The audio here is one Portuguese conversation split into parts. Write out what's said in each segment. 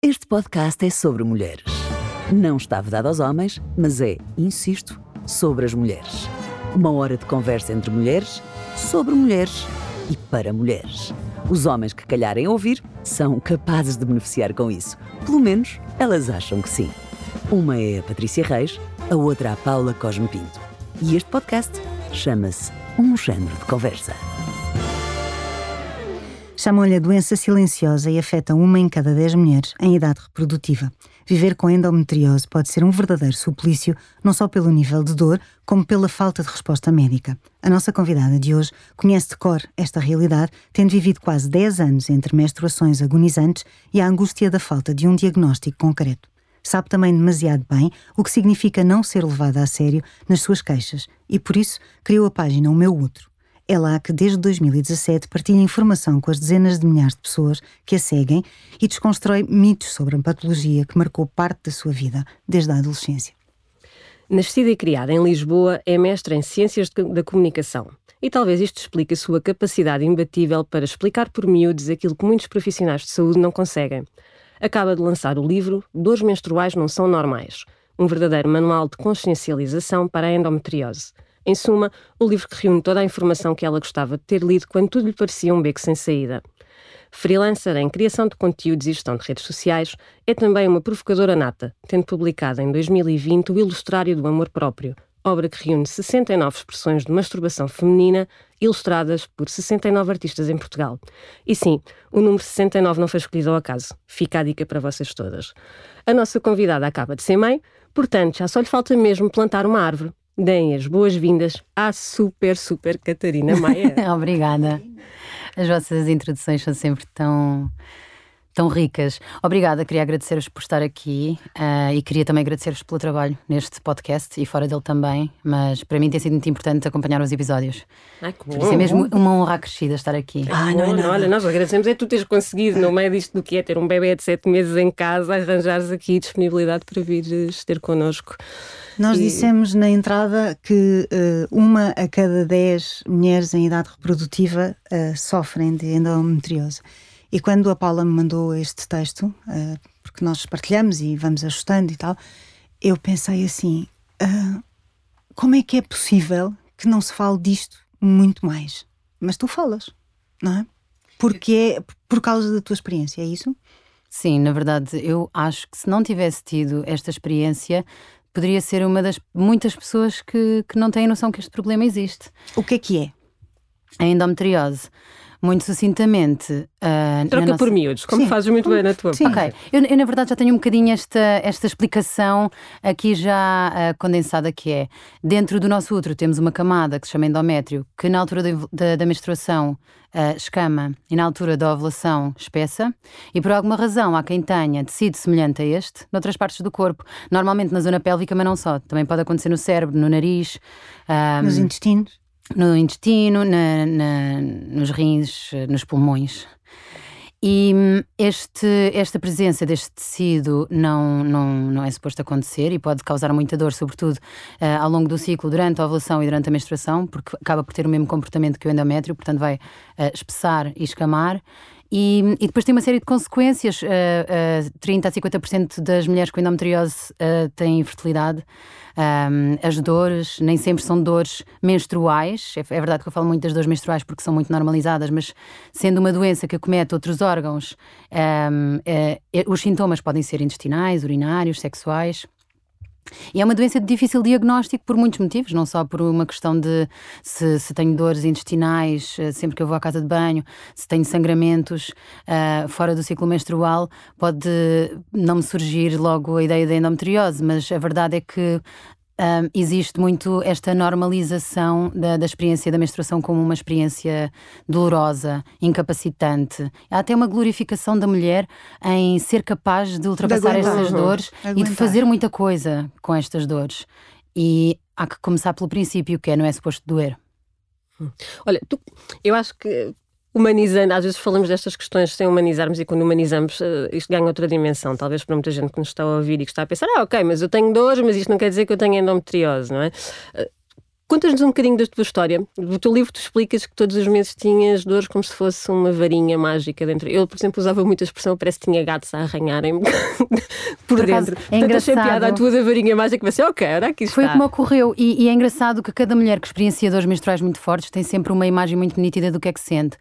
Este podcast é sobre mulheres. Não está vedado aos homens, mas é, insisto, sobre as mulheres. Uma hora de conversa entre mulheres, sobre mulheres e para mulheres. Os homens que calharem ouvir são capazes de beneficiar com isso. Pelo menos elas acham que sim. Uma é a Patrícia Reis, a outra a Paula Cosme Pinto. E este podcast chama-se Um Género de Conversa. Chamam-lhe a doença silenciosa e afeta uma em cada dez mulheres em idade reprodutiva. Viver com endometriose pode ser um verdadeiro suplício, não só pelo nível de dor, como pela falta de resposta médica. A nossa convidada de hoje conhece de cor esta realidade, tendo vivido quase 10 anos entre menstruações agonizantes e a angústia da falta de um diagnóstico concreto. Sabe também demasiado bem o que significa não ser levada a sério nas suas queixas e, por isso, criou a página O Meu Outro é lá que, desde 2017, partilha informação com as dezenas de milhares de pessoas que a seguem e desconstrói mitos sobre a patologia que marcou parte da sua vida, desde a adolescência. Nascida e criada em Lisboa, é mestra em Ciências da Comunicação. E talvez isto explique a sua capacidade imbatível para explicar por miúdos aquilo que muitos profissionais de saúde não conseguem. Acaba de lançar o livro Dores Menstruais Não São Normais, um verdadeiro manual de consciencialização para a endometriose. Em suma, o livro que reúne toda a informação que ela gostava de ter lido quando tudo lhe parecia um beco sem saída. Freelancer em criação de conteúdos e gestão de redes sociais, é também uma provocadora nata, tendo publicado em 2020 o Ilustrário do Amor Próprio, obra que reúne 69 expressões de masturbação feminina ilustradas por 69 artistas em Portugal. E sim, o número 69 não foi escolhido ao acaso. Fica a dica para vocês todas. A nossa convidada acaba de ser mãe, portanto já só lhe falta mesmo plantar uma árvore deem as boas-vindas à super, super Catarina Maia. Obrigada. As vossas introduções são sempre tão tão ricas. Obrigada, queria agradecer-vos por estar aqui uh, e queria também agradecer-vos pelo trabalho neste podcast e fora dele também, mas para mim tem sido muito importante acompanhar os episódios. Ai, que bom. é mesmo uma honra acrescida estar aqui. Ah, não, não, olha, nós agradecemos é tu teres conseguido, no meio disto do que é ter um bebê de sete meses em casa, arranjares aqui disponibilidade para vires ter connosco. Nós e... dissemos na entrada que uh, uma a cada dez mulheres em idade reprodutiva uh, sofrem de endometriose. E quando a Paula me mandou este texto, uh, porque nós partilhamos e vamos ajustando e tal, eu pensei assim: uh, como é que é possível que não se fale disto muito mais? Mas tu falas, não é? Porque é por causa da tua experiência, é isso? Sim, na verdade, eu acho que se não tivesse tido esta experiência, poderia ser uma das muitas pessoas que, que não têm noção que este problema existe. O que é que é? A endometriose muito sucintamente. Uh, Troca nossa... por miúdos, como sim. fazes muito bem na tua sim. Ok, eu, eu, na verdade já tenho um bocadinho esta, esta explicação aqui já uh, condensada que é, dentro do nosso útero temos uma camada que se chama endométrio, que na altura de, de, da menstruação uh, escama e na altura da ovulação espessa, e por alguma razão há quem tenha tecido semelhante a este noutras partes do corpo, normalmente na zona pélvica, mas não só, também pode acontecer no cérebro, no nariz. Nos intestinos? No intestino, na, na, nos rins, nos pulmões. E hum, este, esta presença deste tecido não, não, não é suposto acontecer e pode causar muita dor, sobretudo uh, ao longo do ciclo, durante a ovulação e durante a menstruação, porque acaba por ter o mesmo comportamento que o endométrio, portanto vai uh, espessar e escamar. E, e, depois tem uma série de consequências. Uh, uh, 30 a 50% das mulheres com endometriose uh, têm infertilidade. Um, as dores nem sempre são dores menstruais. É, é, verdade que eu falo muito das dores menstruais porque são muito normalizadas, mas sendo uma doença que acomete outros órgãos, um, é, os sintomas podem ser intestinais, urinários, sexuais. E é uma doença de difícil diagnóstico por muitos motivos, não só por uma questão de se, se tenho dores intestinais eh, sempre que eu vou à casa de banho, se tenho sangramentos uh, fora do ciclo menstrual, pode não me surgir logo a ideia da endometriose, mas a verdade é que um, existe muito esta normalização da, da, experiência da menstruação como uma experiência dolorosa, incapacitante. Há até uma glorificação da mulher em ser capaz de ultrapassar de estas dores Aguentar. e de fazer muita coisa com estas dores. E há que começar pelo princípio, que é não é suposto doer. Olha, tu, eu acho que humanizando, às vezes falamos destas questões sem humanizarmos e quando humanizamos uh, isto ganha outra dimensão, talvez para muita gente que nos está a ouvir e que está a pensar, ah, ok, mas eu tenho dores, mas isto não quer dizer que eu tenha endometriose, não é? Contas-nos um bocadinho da tua história. No teu livro tu explicas que todos os meses tinhas dores como se fosse uma varinha mágica dentro. Eu, por exemplo, usava muita expressão, parece que tinha gatos a arranharem por, por dentro. Acaso, é Portanto, achei piada a tua da varinha mágica, pensei, ok, era aqui está. Foi como ocorreu. E, e é engraçado que cada mulher que experiencia dores menstruais muito fortes tem sempre uma imagem muito nítida do que é que sente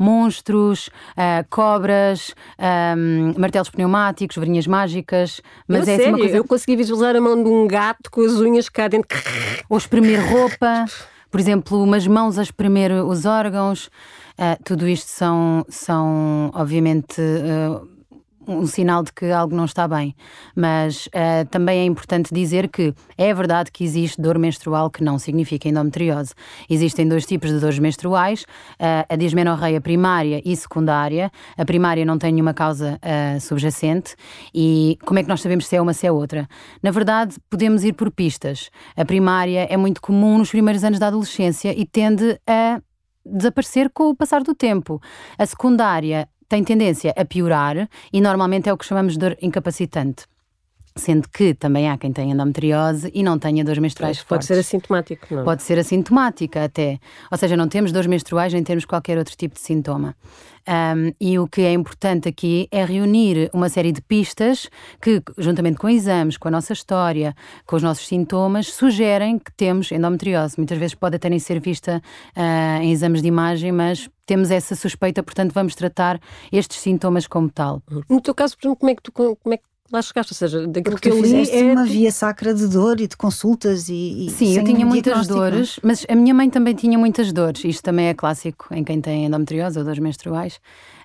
monstros, uh, cobras, um, martelos pneumáticos, varinhas mágicas. Mas eu é assim sério, uma coisa... eu consegui visualizar a mão de um gato com as unhas cá dentro. Ou espremer roupa. Por exemplo, umas mãos a espremer os órgãos. Uh, tudo isto são, são obviamente. Uh, um sinal de que algo não está bem. Mas uh, também é importante dizer que é verdade que existe dor menstrual que não significa endometriose. Existem dois tipos de dores menstruais, uh, a dismenorreia primária e secundária. A primária não tem nenhuma causa uh, subjacente e como é que nós sabemos se é uma se é outra? Na verdade, podemos ir por pistas. A primária é muito comum nos primeiros anos da adolescência e tende a desaparecer com o passar do tempo. A secundária tem tendência a piorar e normalmente é o que chamamos de dor incapacitante. Sendo que também há quem tenha endometriose e não tenha dores menstruais Pode fortes. Pode ser assintomático, não? Pode ser assintomática até. Ou seja, não temos dores menstruais nem temos qualquer outro tipo de sintoma. Um, e o que é importante aqui é reunir uma série de pistas que, juntamente com exames, com a nossa história, com os nossos sintomas, sugerem que temos endometriose. Muitas vezes pode até nem ser vista uh, em exames de imagem, mas temos essa suspeita, portanto vamos tratar estes sintomas como tal. No teu caso, por exemplo, como é que tu como é que lá chegaste, ou seja, daquilo Porque que eu li é uma via sacra de dor e de consultas e, e Sim, eu tinha muitas dores, mas a minha mãe também tinha muitas dores. Isto também é clássico em quem tem endometriose ou dores menstruais.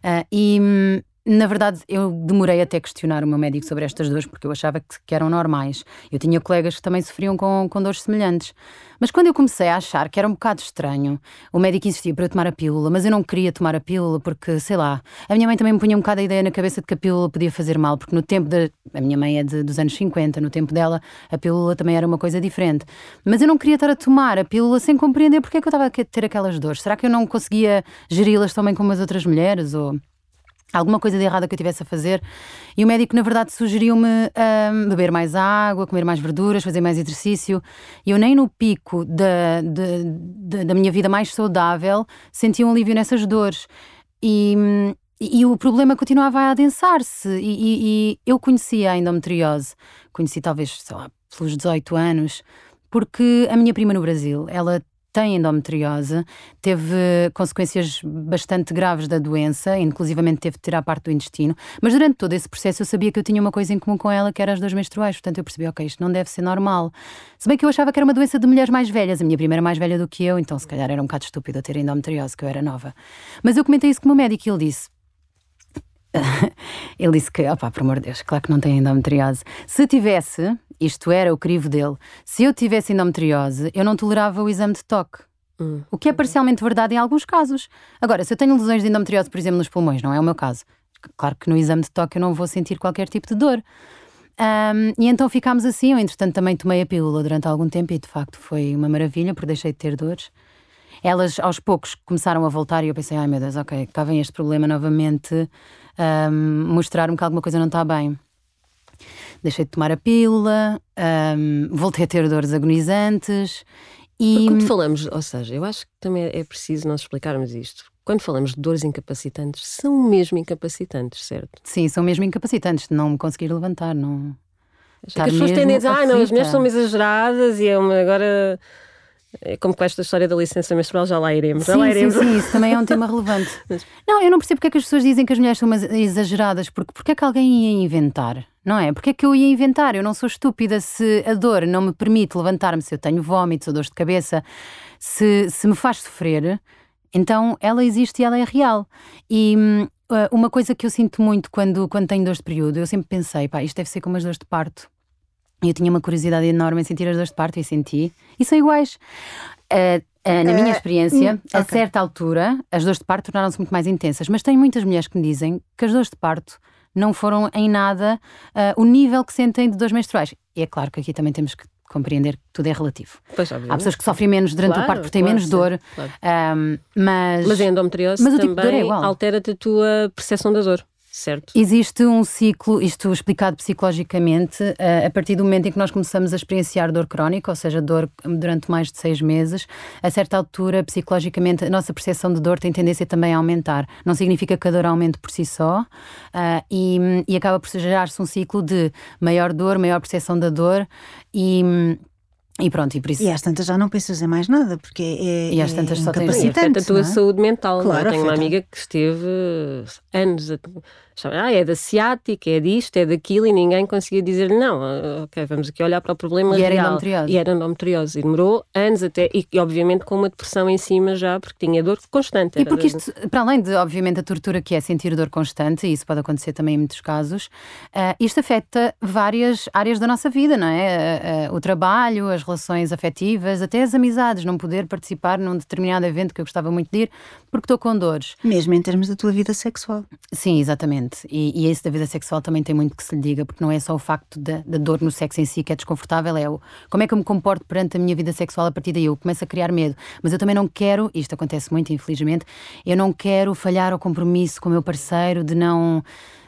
Uh, e hum, na verdade, eu demorei até questionar o meu médico sobre estas dores porque eu achava que, que, eram normais. Eu tinha colegas que também sofriam com, com dores semelhantes. Mas quando eu comecei a achar que era um bocado estranho, o médico insistia para eu tomar a pílula, mas eu não queria tomar a pílula porque, sei lá, a minha mãe também me punha um bocado a ideia na cabeça de que a pílula podia fazer mal, porque no tempo da. A minha mãe é de, dos anos 50, no tempo dela a pílula também era uma coisa diferente. Mas eu não queria estar a tomar a pílula sem compreender porque é que eu estava a ter aquelas dores. Será que eu não conseguia geri-las também como as outras mulheres? Ou alguma coisa de errada que eu tivesse a fazer. E o médico, na verdade, sugeriu-me um, beber mais água, comer mais verduras, fazer mais exercício. E eu, nem no pico da, da, da minha vida mais saudável, senti um alívio nessas dores. E, e, e o problema continuava a adensar-se. E, e, e, eu conhecia a endometriose, conheci talvez, sei lá, pelos 18 anos, porque a minha prima no Brasil, ela tem endometriose, teve consequências bastante graves da doença, inclusivamente teve de tirar parte do intestino, mas durante todo esse processo eu sabia que eu tinha uma coisa em comum com ela, que era as dores menstruais, portanto eu percebi, ok, isto não deve ser normal. Se bem que eu achava que era uma doença de mulheres mais velhas, a minha prima era mais velha do que eu, então se calhar era um bocado estúpido eu ter endometriose, que eu era nova. Mas eu comentei isso com o meu médico e ele disse, ele disse que, opá, por amor de Deus, claro que não tem endometriose. Se tivesse, isto era o crivo dele, se eu tivesse endometriose, eu não tolerava o exame de toque. Hum. O que é parcialmente verdade em alguns casos. Agora, se eu tenho lesões de endometriose, por exemplo, nos pulmões, não é o meu caso. Claro que no exame de toque eu não vou sentir qualquer tipo de dor. Um, e então ficámos assim. Eu, entretanto, também tomei a pílula durante algum tempo e de facto foi uma maravilha, porque deixei de ter dores. Elas aos poucos começaram a voltar e eu pensei: ai meu Deus, ok, cá vem este problema novamente um, mostrar-me que alguma coisa não está bem. Deixei de tomar a pílula, um, voltei a ter dores agonizantes. E... Quando falamos, ou seja, eu acho que também é preciso nós explicarmos isto. Quando falamos de dores incapacitantes, são mesmo incapacitantes, certo? Sim, são mesmo incapacitantes, de não me conseguir levantar, não. Acho que as pessoas tendem a dizer, ah, não, as mulheres são exageradas e é uma agora como com esta história da licença menstrual, já lá iremos. Sim, já lá iremos. sim, sim, isso também é um tema relevante. Não, eu não percebo porque é que as pessoas dizem que as mulheres são exageradas, porque porque é que alguém ia inventar? Não é? Porque é que eu ia inventar? Eu não sou estúpida se a dor não me permite levantar-me, se eu tenho vômitos ou dores de cabeça, se, se me faz sofrer, então ela existe e ela é real. E hum, uma coisa que eu sinto muito quando, quando tenho dores de período, eu sempre pensei, pá, isto deve ser como as dores de parto. Eu tinha uma curiosidade enorme em sentir as dores de parto e senti. E são iguais. Uh, uh, na minha uh, experiência, okay. a certa altura, as dores de parto tornaram-se muito mais intensas. Mas tenho muitas mulheres que me dizem que as dores de parto não foram em nada o nível que sentem de dores menstruais. E é claro que aqui também temos que compreender que tudo é relativo. Pois, Há pessoas que sofrem menos durante claro, o parto porque têm claro, menos dor, claro. um, mas... Mas a endometriose mas também é altera-te a tua percepção da dor. Certo? Existe um ciclo, isto explicado psicologicamente, a partir do momento em que nós começamos a experienciar dor crónica, ou seja, dor durante mais de seis meses, a certa altura, psicologicamente, a nossa percepção de dor tem tendência também a aumentar. Não significa que a dor aumente por si só, uh, e, e acaba por gerar-se um ciclo de maior dor, maior percepção da dor e e pronto, e por isso. E às tantas já não pensas em mais nada, porque é. E às tantas é só tens. Afeta a tua é? saúde mental. Claro, não é? Tenho afeta. uma amiga que esteve anos a ah, é da ciática, é disto, é daquilo, e ninguém conseguia dizer não, ah, ok, vamos aqui olhar para o problema E era real. endometriose. E era endometriose. E demorou anos até, e, e, obviamente com uma depressão em cima já, porque tinha dor constante. E Era- porque isto, para além de, obviamente, a tortura que é sentir dor constante, e isso pode acontecer também em muitos casos, ah, isto afeta várias áreas da nossa vida, não é? Ah, ah, o trabalho, as relações afetivas, até as amizades, não poder participar num determinado evento que eu gostava muito de ir, porque estou com dores. Mesmo em termos da tua vida sexual. Sim, exatamente. E, e isso da vida sexual também tem muito que se lhe diga, porque não é só o facto da, da dor no sexo em si que é desconfortável, é o como é que eu me comporto perante a minha vida sexual a partir daí. Eu começo a criar medo. Mas eu também não quero, isto acontece muito, infelizmente, eu não quero falhar ao compromisso com o meu parceiro de não.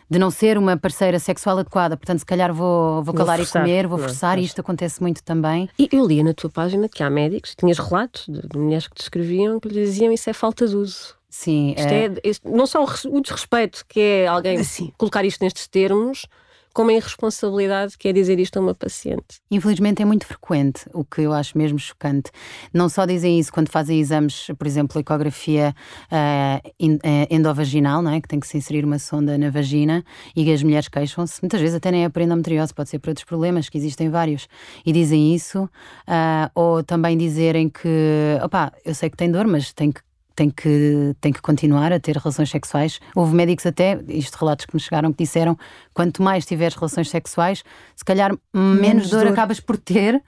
De não ser uma parceira sexual adequada, portanto, se calhar vou, vou calar forçar, e comer, vou não é? forçar, e isto acontece muito também. E eu lia na tua página que há médicos, tinhas relatos de, de mulheres que te escreviam que lhe diziam isso é falta de uso. Sim, Isto é, isto- não só o, res- o desrespeito, que é alguém Sim. colocar isto nestes termos, como a irresponsabilidade, que é dizer isto a uma paciente. Infelizmente é muito frequente, o que eu acho mesmo chocante. Não só dizem isso quando fazem exames, por exemplo, ecografia eh, endovaginal, não é? que tem que se inserir uma sonda na vagina e as mulheres queixam-se, muitas vezes até nem é por endometriose, pode ser por outros problemas, que existem vários, e dizem isso, ah, ou também dizerem que, opá, eu sei que tem dor, mas tem que tem que, tem que continuar a ter relações sexuais. Houve médicos até, isto relatos que me chegaram, que disseram quanto mais tiveres relações sexuais, se calhar menos, Menos dor, dor. acabas por ter.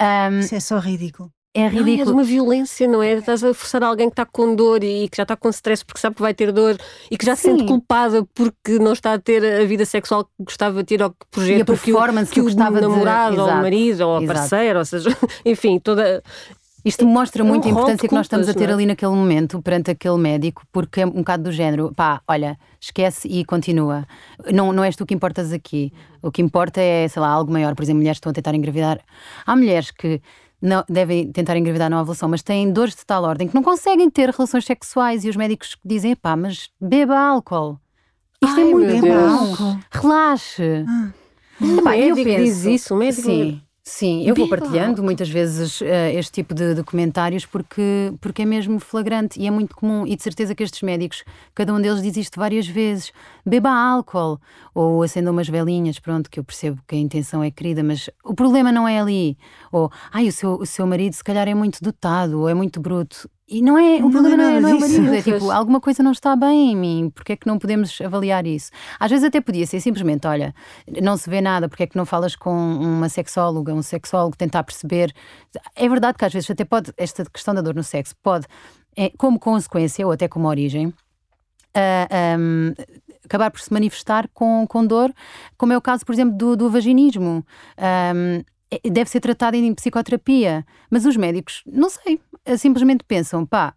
Ahm, Isso é só ridículo. é Não, é de ridículo. uma violência, não é? Estás a forçar alguém que está com dor e que já está com stress porque sabe que vai ter dor e que já se Sim. sente culpada porque não está a ter a vida sexual que gostava de ter ou que projeta E a que o- performance que, que o gostava de- namorado ou o marido ou a parceira, ou seja, enfim, toda. Isto mostra É um muito a importância que nós estamos a ter é? ali naquele momento, perante aquele médico, porque é um bocado do género, pá, olha, esquece e continua. Não, não és tu que importas aqui. O que importa é, sei lá, algo maior. Por exemplo, mulheres que estão a tentar engravidar. Há mulheres que não, devem tentar engravidar na ovulação, mas têm dores de tal ordem que não conseguem ter relações sexuais e os médicos dizem, pá, mas beba álcool. Isto Ai, é muito Beba álcool. Relaxe. O Epá, eu médico penso- diz isso, o médico. Sim, sim, eu vou partilhando muitas vezes eh, este tipo de, de comentários porque, porque é mesmo flagrante e é muito comum. E de certeza que estes médicos, cada um deles diz isto várias vezes: beba álcool ou acenda umas velinhas. Pronto, que eu percebo que a intenção é querida, mas o problema não é ali. Ou, ai, o seu, o seu marido se calhar é muito dotado ou é muito bruto. E não é, o Não problema é não é, não é o disso. marido, é tipo, alguma coisa não está bem em mim, porque é que não podemos avaliar isso? Às vezes até podia ser simplesmente, olha, não se vê nada, porque é que não falas com uma sexóloga, um sexólogo, tentar perceber. É verdade que às vezes até pode, esta questão da dor no sexo pode, é, como consequência ou até como origem, ah, ahm, acabar por se manifestar com, com dor, como é o caso, por exemplo, do, do vaginismo. É- deve ser tratado em psicoterapia, mas os médicos, não sei, eh, simplesmente pensam, pá,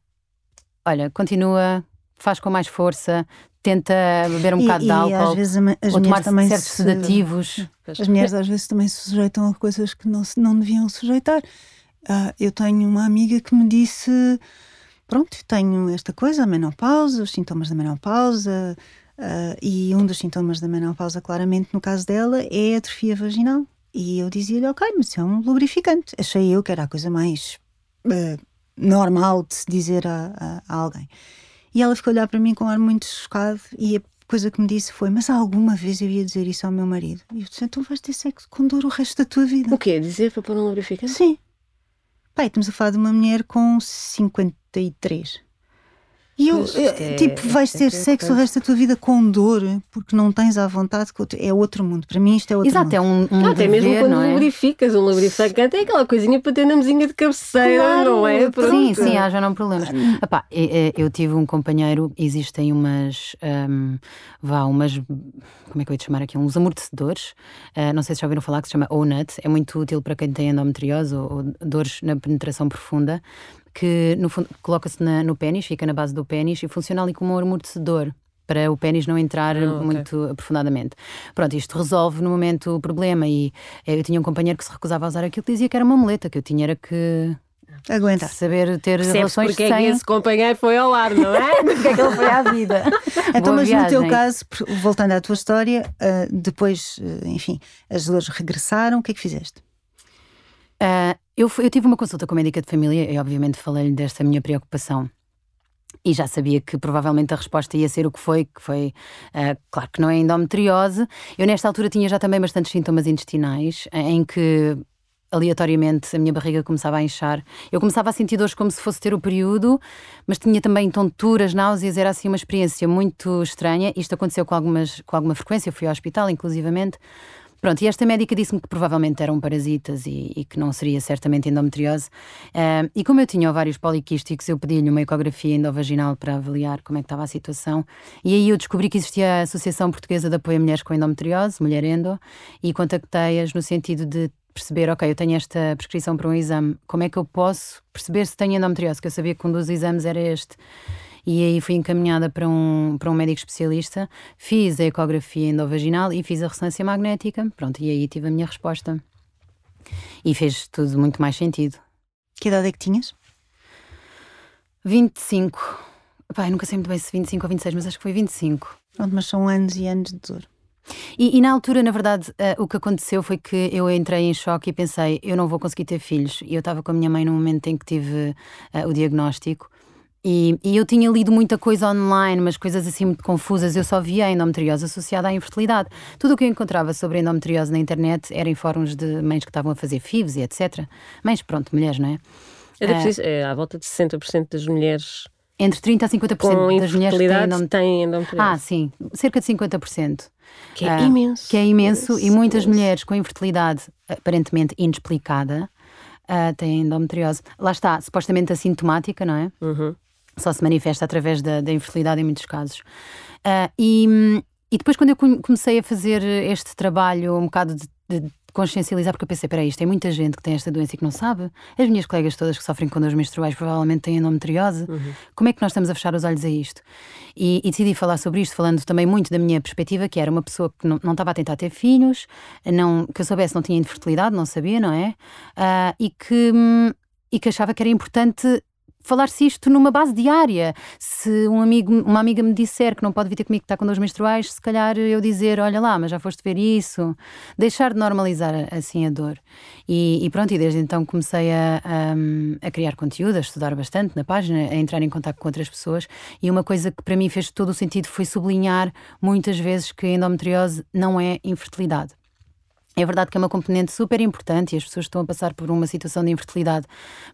olha, continua, faz com mais força, tenta beber um E- bocado e de às álcool, vezes a ma- as ou tomar mulheres também certos se- sedativos. As mulheres às vezes também se sujeitam a coisas que não, não deviam sujeitar. Ah, eu tenho uma amiga que me disse: Pronto, tenho esta coisa, a menopausa, os sintomas da menopausa, ah, e um dos sintomas da menopausa, claramente, no caso dela, é a atrofia vaginal. E eu dizia-lhe: Ok, mas isso é um lubrificante. Achei eu que era a coisa mais ah, normal de se dizer a, a- a alguém. E ela ficou a olhar para mim com um ar muito chocado e a coisa que me disse foi: Mas alguma vez eu ia dizer isso ao meu marido? E eu disse: Então vais ter sexo com dor o resto da tua vida. O quê? Dizer para pôr um lubrificante? Sim. Pai, estamos a falar de uma mulher com 53. E eu, eh, é- tipo, vais é ter é sexo o resto da tua vida com dor porque não tens à vontade. É outro mundo. Para mim, isto é outro Exato, é mundo. um, um Ah, até mesmo quando não é? lubrificas, um lubrificante é aquela coisinha para ter na mesinha de cabeceira, Claro, não é? pronto. Sim, sim, há já não problemas. Epá, eu tive um companheiro, existem umas, hum, vá, umas, como é que eu ia te chamar aqui? Uns amortecedores, ah, não sei se já ouviram falar, que se chama O-Nut, é muito útil para quem tem endometriose ou, ou dores na penetração profunda, que no fundo coloca-se no pênis, fica na base do pênis e funciona ali como um amortecedor. para o pênis não entrar Ah, ok. muito aprofundadamente. Pronto, isto resolve no momento o problema e eu tinha um companheiro que se recusava a usar aquilo, que dizia que era uma muleta, que eu tinha era que Aguenta. saber ter Percebes relações porque é que sem... esse companheiro foi ao ar, não é? Porque é que ele foi à vida. Então, Boa mas no teu viagem. caso, voltando à tua história, ah, depois, ah, enfim, as dores regressaram, o que é que fizeste? Ah, eu, eu tive uma consulta com a médica de família e, obviamente, falei-lhe desta minha preocupação. E já sabia que provavelmente a resposta ia ser o que foi, que foi, ah, claro que não é endometriose. Eu, nesta altura, tinha já também bastantes sintomas intestinais, em que aleatoriamente a minha barriga começava a inchar. Eu começava a sentir dores como se fosse ter o período, mas tinha também tonturas, náuseas, era assim uma experiência muito estranha. Isto aconteceu com, algumas, com alguma frequência, eu fui ao hospital, inclusivamente. Pronto, e esta médica disse-me que provavelmente eram parasitas e, e que não seria certamente endometriose. Ah, e como eu tinha ovários poliquísticos, eu pedi-lhe uma ecografia endovaginal para avaliar como é que estava a situação. E aí eu descobri que existia a Associação Portuguesa de Apoio a Mulheres com Endometriose, Mulher Endo, e contactei-as no sentido de perceber, ok, eu tenho esta prescrição para um exame, como é que eu posso perceber se tenho endometriose? Que eu sabia que um dos exames era este. E aí fui encaminhada para um, para um médico especialista, fiz a ecografia endovaginal e fiz a ressonância magnética. Pronto, e aí tive a minha resposta. E fez tudo muito mais sentido. Que idade é que tinhas? 25. Pai, nunca sei muito bem se 25 ou 26, mas acho que foi 25. Pronto, mas são anos e anos de dor. E, e na altura, na verdade, eh, o que aconteceu foi que eu entrei em choque e pensei, eu não vou conseguir ter filhos. E eu estava com a minha mãe no momento em que tive eh, o diagnóstico. E, e eu tinha lido muita coisa online, mas coisas assim muito confusas. Eu só via a endometriose associada à infertilidade. Tudo o que eu encontrava sobre a endometriose na internet era em fóruns de mães que estavam a fazer FIVs e etc. Mães, pronto, mulheres, não é? Era preciso, é, à volta de 60% das mulheres Entre 30% a 50% com das mulheres que têm infertilidade endometriose. têm endometriose. Ah, sim, cerca de 50%. que é Ah, imenso. Que é imenso, e muitas imenso. mulheres com infertilidade aparentemente inexplicada ah, têm endometriose. Lá está, supostamente assintomática, não é? Uhum. Só se manifesta através da, da infertilidade em muitos casos. Ah, e, e depois, quando eu come- comecei a fazer este trabalho, um bocado de, de consciencializar, porque eu pensei, peraí, isto tem muita gente que tem esta doença e que não sabe. As minhas colegas todas que sofrem com dores menstruais provavelmente têm endometriose. Como é que nós estamos a fechar os olhos a isto? E, e decidi falar sobre isto, falando também muito da minha perspectiva, que era uma pessoa que não, não estava a tentar ter filhos, não, que eu soubesse não tinha infertilidade, não sabia, não é? Ah, e, que, hum, e que achava que era importante falar-se isto numa base diária. Se um amigo, uma amiga me disser que não pode vir ter comigo que está com dores menstruais, se calhar eu dizer, olha lá, mas já foste ver isso. Deixar de normalizar assim a dor. E, e pronto, e desde então comecei a, a, a criar conteúdo, a estudar bastante na página, a entrar em contato com outras pessoas. E uma coisa que para mim fez todo o sentido foi sublinhar muitas vezes que a endometriose não é infertilidade. É verdade que é uma componente super importante e as pessoas que estão a passar por uma situação de infertilidade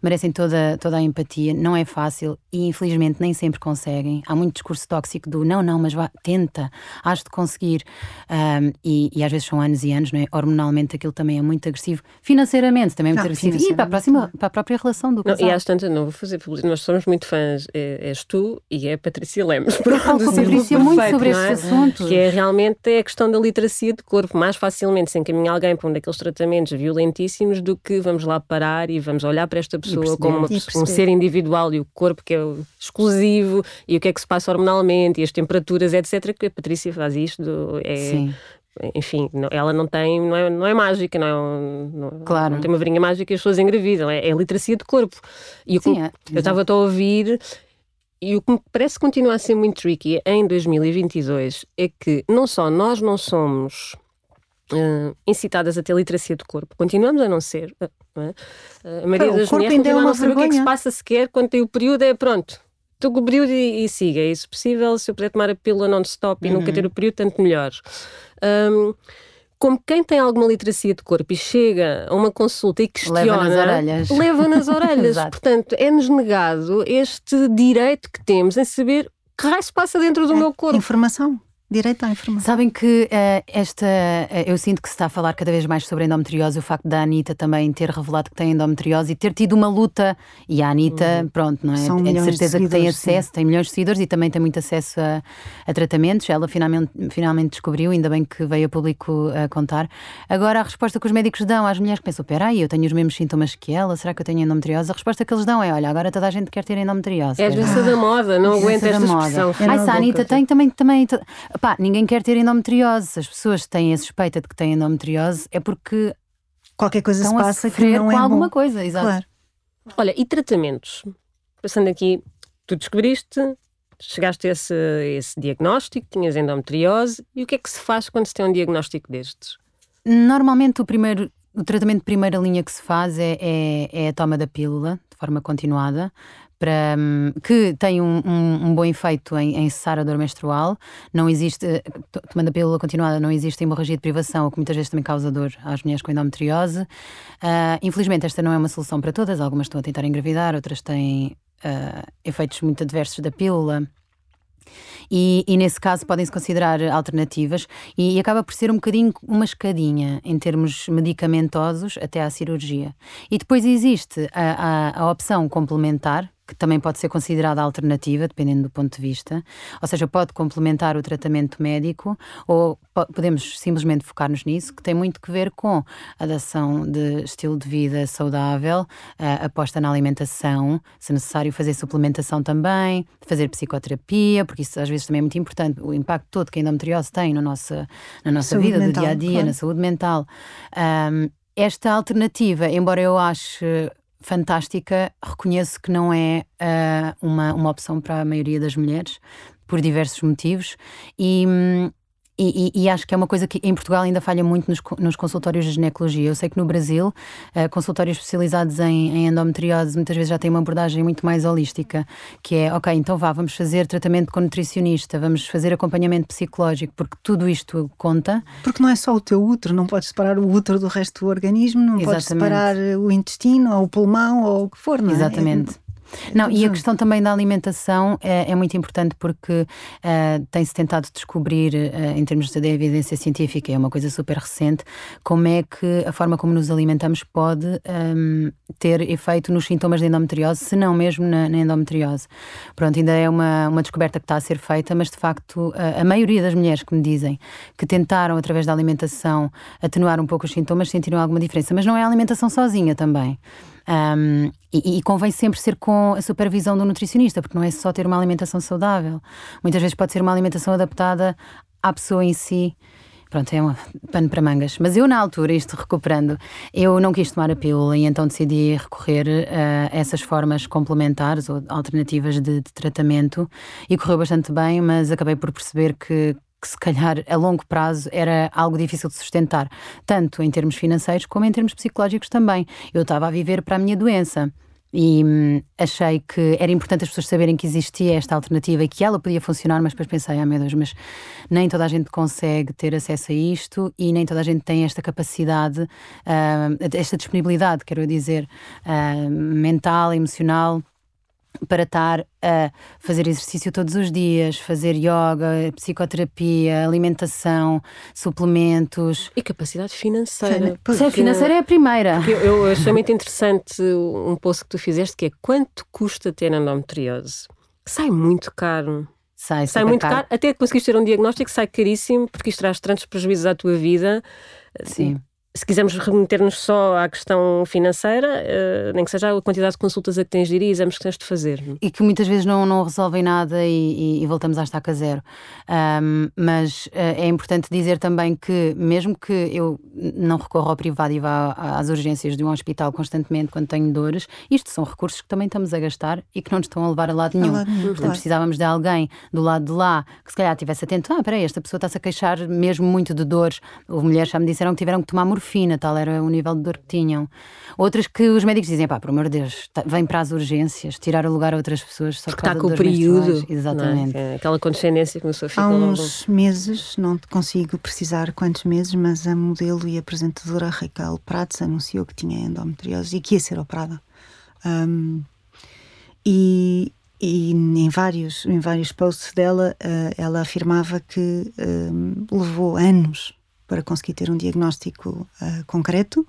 merecem toda, toda a empatia. Não é fácil e, infelizmente, nem sempre conseguem. Há muito discurso tóxico do não, não, mas vá, tenta, has de conseguir. Um, e, e às vezes são anos e anos, não é? Hormonalmente aquilo também é muito agressivo. Financeiramente também é muito Ah, agressivo. E para a, próxima, para a própria relação do Não, casal. e às tantas, não vou fazer publicidade. Nós somos muito fãs. É, és tu e é a Patrícia Lemos. Eu falo com Patrícia muito não sobre é? estes assuntos. Que é realmente a questão da literacia de corpo. Mais facilmente se encaminha alguém para um daqueles tratamentos violentíssimos do que vamos lá parar e vamos olhar para esta pessoa perceber. como uma um ser individual e o corpo que é exclusivo e o que é que se passa hormonalmente e as temperaturas, etc. Que a Patrícia faz isto. É, Sim. enfim, ela não tem, não é, não é mágica, não, é não, Claro. não tem uma varinha mágica e as pessoas engravidam, é, é literacia de corpo. E Sim, me- é, eu estava a ouvir e o que me parece que continua a ser muito tricky em 2022 é que não só nós não somos eh, incitadas a ter literacia de corpo, continuamos a não ser. eh, não é? Eh, A maioria o das corpo mulheres ainda é uma não saber o que é que se passa sequer quando tem o período, é pronto. Estou com o período e, e siga. É isso possível. Se eu puder tomar a pílula non-stop e nunca Uhum. ter o período, tanto melhor. Ahm, como quem tem alguma literacia de corpo e chega a uma consulta e questiona, Leva nas orelhas. leva nas orelhas. Portanto, é-nos negado este direito que temos em saber que raio se passa dentro do É, meu corpo. Informação. Direito à informação. Sabem que uh, esta. Uh, eu sinto que se está a falar cada vez mais sobre endometriose, o facto da Anitta também ter revelado que tem endometriose e ter tido uma luta. E a Anitta, uhum. pronto, não é? São é de certeza de que tem acesso, sim. tem milhões de seguidores e também tem muito acesso a, a, tratamentos. Ela finalmente, finalmente descobriu, ainda bem que veio a público a contar. Agora, a resposta que os médicos dão às mulheres que pensam: peraí, eu tenho os mesmos sintomas que ela, será que eu tenho endometriose? A resposta que eles dão é: olha, agora toda a gente quer ter endometriose. É a doença da moda, não aguenta esta expressão. Ai, se a Anitta tem, também. também pá, ninguém quer ter endometriose. Se as pessoas têm a suspeita de que têm endometriose, é porque. Qualquer coisa se passa que não com é alguma bom. coisa, exato. Claro. Olha, e tratamentos? Passando aqui, tu descobriste, chegaste a esse, esse diagnóstico, tinhas endometriose, e o que é que se faz quando se tem um diagnóstico destes? Normalmente o primeiro, o tratamento de primeira linha que se faz é, é, é a toma da pílula, de forma continuada, para, hum, que tem um, um, um, bom efeito em, em cessar a dor menstrual. Não existe, tomando a pílula continuada, não existe hemorragia de privação, o que muitas vezes também causa dor às mulheres com endometriose. Uh, infelizmente, esta não é uma solução para todas. Algumas estão a tentar engravidar, outras têm uh, efeitos muito adversos da pílula. E, e, nesse caso podem-se considerar alternativas e, e, acaba por ser um bocadinho uma escadinha em termos medicamentosos até à cirurgia. E depois existe a, a, a opção complementar, que também pode ser considerada alternativa, dependendo do ponto de vista, ou seja, pode complementar o tratamento médico ou podemos simplesmente focar-nos nisso, que tem muito que ver com a adoção de estilo de vida saudável, aposta na alimentação, se necessário fazer suplementação também, fazer psicoterapia, porque isso às vezes também é muito importante, o impacto todo que a endometriose tem no nosso, na nossa vida, mental, do dia a dia, claro. na saúde mental. Um, esta alternativa, embora eu ache fantástica, reconheço que não é uh, uma, uma opção para a maioria das mulheres, por diversos motivos, e, hum, e, e, e, acho que é uma coisa que em Portugal ainda falha muito nos, nos consultórios de ginecologia. Eu sei que no Brasil, uh, consultórios especializados em, em, endometriose muitas vezes já têm uma abordagem muito mais holística, que é, ok, então vá, vamos fazer tratamento com nutricionista, vamos fazer acompanhamento psicológico, porque tudo isto conta. Porque não é só o teu útero, não podes separar o útero do resto do organismo, não Exatamente. podes separar o intestino ou o pulmão ou o que for, não é? Exatamente. Não, e a questão também da alimentação é, é muito importante porque uh, tem-se tentado descobrir, uh, em termos de evidência científica, é uma coisa super recente, como é que a forma como nos alimentamos pode um, ter efeito nos sintomas de endometriose, se não mesmo na, na, endometriose. Pronto, ainda é uma, uma descoberta que está a ser feita, mas de facto a, a maioria das mulheres que me dizem que tentaram, através da alimentação, atenuar um pouco os sintomas, sentiram alguma diferença. Mas não é a alimentação sozinha também. Um, e, e, convém sempre ser com a supervisão do nutricionista, porque não é só ter uma alimentação saudável. Muitas vezes pode ser uma alimentação adaptada à pessoa em si. Pronto, é um pano para mangas. Mas eu, na altura, isto recuperando, eu não quis tomar a pílula e então decidi recorrer a essas formas complementares ou alternativas de, de tratamento e correu bastante bem, mas acabei por perceber que que se calhar a longo prazo era algo difícil de sustentar, tanto em termos financeiros como em termos psicológicos também. Eu estava a viver para a minha doença. E hum, achei que era importante as pessoas saberem que existia esta alternativa e que ela podia funcionar, mas depois pensei, ah meu Deus, mas nem toda a gente consegue ter acesso a isto e nem toda a gente tem esta capacidade, uh, esta disponibilidade, quero dizer, uh, mental, emocional para estar a fazer exercício todos os dias, fazer yoga, psicoterapia, alimentação, suplementos. E capacidade financeira. Sim, financeira é a primeira. Eu, eu achei muito interessante um post que tu fizeste que é quanto custa ter endometriose? Sai muito caro. Sai, sai muito caro. caro. Até conseguiste ter um diagnóstico, sai caríssimo, porque isto traz tantos prejuízos à tua vida. Sim se quisermos remeter-nos só à questão financeira, uh, nem que seja a quantidade de consultas a que tens de ir e exames que tens de fazer. E que muitas vezes não, não resolvem nada e, e, e voltamos à estaca zero. Um, mas uh, é importante dizer também que, mesmo que eu não recorra ao privado e vá às urgências de um hospital constantemente quando tenho dores, isto são recursos que também estamos a gastar e que não nos estão a levar a lado nenhum. A lado nenhum Portanto, claro. precisávamos de alguém do lado de lá que se calhar estivesse atento. Ah, peraí, esta pessoa está-se a queixar mesmo muito de dores. Houve mulheres já me disseram que tiveram que tomar morfina morfina, tal era o nível de dor que tinham. Outras que os médicos dizem, pá, por amor de Deus, tá, vem para as urgências, tirar o lugar a outras pessoas só Porque está com o período. Exatamente. É? Aquela condescendência que começou a ficar Há uns logo. meses, não consigo precisar quantos meses, mas a modelo e apresentadora Raquel Prates anunciou que tinha endometriose e que ia ser operada. Um, e, e em vários, em vários posts dela, uh, ela afirmava que uh, levou anos para conseguir ter um diagnóstico uh, concreto,